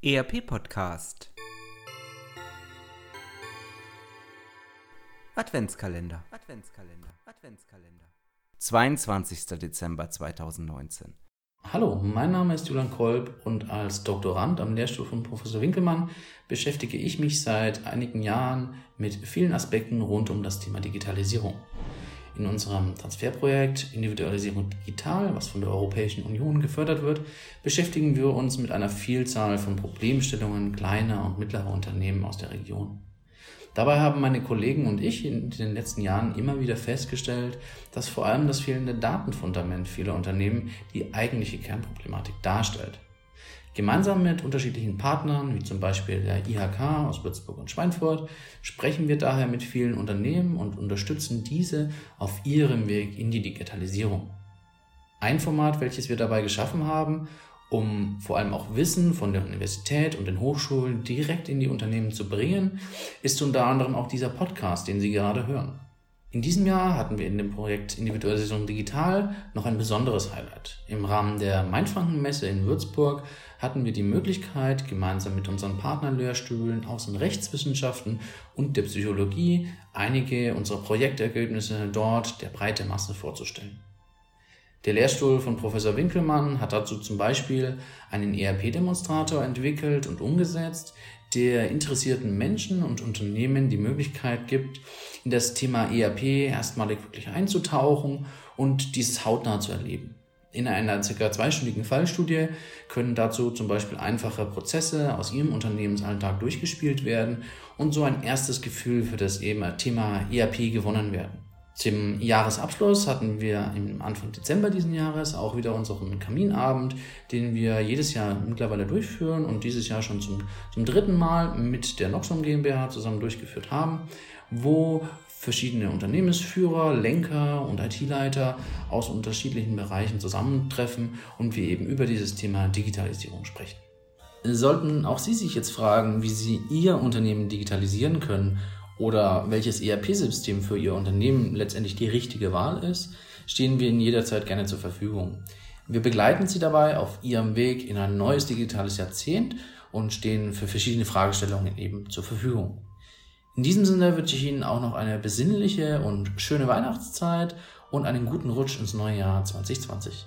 ERP Podcast Adventskalender Adventskalender Adventskalender 22. Dezember 2019 Hallo, mein Name ist Julian Kolb und als Doktorand am Lehrstuhl von Professor Winkelmann beschäftige ich mich seit einigen Jahren mit vielen Aspekten rund um das Thema Digitalisierung. In unserem Transferprojekt Individualisierung Digital, was von der Europäischen Union gefördert wird, beschäftigen wir uns mit einer Vielzahl von Problemstellungen kleiner und mittlerer Unternehmen aus der Region. Dabei haben meine Kollegen und ich in den letzten Jahren immer wieder festgestellt, dass vor allem das fehlende Datenfundament vieler Unternehmen die eigentliche Kernproblematik darstellt. Gemeinsam mit unterschiedlichen Partnern, wie zum Beispiel der IHK aus Würzburg und Schweinfurt, sprechen wir daher mit vielen Unternehmen und unterstützen diese auf ihrem Weg in die Digitalisierung. Ein Format, welches wir dabei geschaffen haben, um vor allem auch Wissen von der Universität und den Hochschulen direkt in die Unternehmen zu bringen, ist unter anderem auch dieser Podcast, den Sie gerade hören. In diesem Jahr hatten wir in dem Projekt Individualisierung Digital noch ein besonderes Highlight. Im Rahmen der Mainfranken-Messe in Würzburg hatten wir die Möglichkeit, gemeinsam mit unseren Partnerlehrstühlen aus den Rechtswissenschaften und der Psychologie einige unserer Projektergebnisse dort der breite Masse vorzustellen. Der Lehrstuhl von Professor Winkelmann hat dazu zum Beispiel einen ERP-Demonstrator entwickelt und umgesetzt, der interessierten Menschen und Unternehmen die Möglichkeit gibt, in das Thema ERP erstmalig wirklich einzutauchen und dieses hautnah zu erleben. In einer ca. zweistündigen Fallstudie können dazu zum Beispiel einfache Prozesse aus Ihrem Unternehmensalltag durchgespielt werden und so ein erstes Gefühl für das Thema ERP gewonnen werden. Zum Jahresabschluss hatten wir im Anfang Dezember diesen Jahres auch wieder unseren Kaminabend, den wir jedes Jahr mittlerweile durchführen und dieses Jahr schon zum, zum dritten Mal mit der Noxum GmbH zusammen durchgeführt haben, wo verschiedene Unternehmensführer, Lenker und IT-Leiter aus unterschiedlichen Bereichen zusammentreffen und wir eben über dieses Thema Digitalisierung sprechen. Sollten auch Sie sich jetzt fragen, wie Sie Ihr Unternehmen digitalisieren können oder welches ERP-System für Ihr Unternehmen letztendlich die richtige Wahl ist, stehen wir Ihnen jederzeit gerne zur Verfügung. Wir begleiten Sie dabei auf Ihrem Weg in ein neues digitales Jahrzehnt und stehen für verschiedene Fragestellungen eben zur Verfügung. In diesem Sinne wünsche ich Ihnen auch noch eine besinnliche und schöne Weihnachtszeit und einen guten Rutsch ins neue Jahr 2020.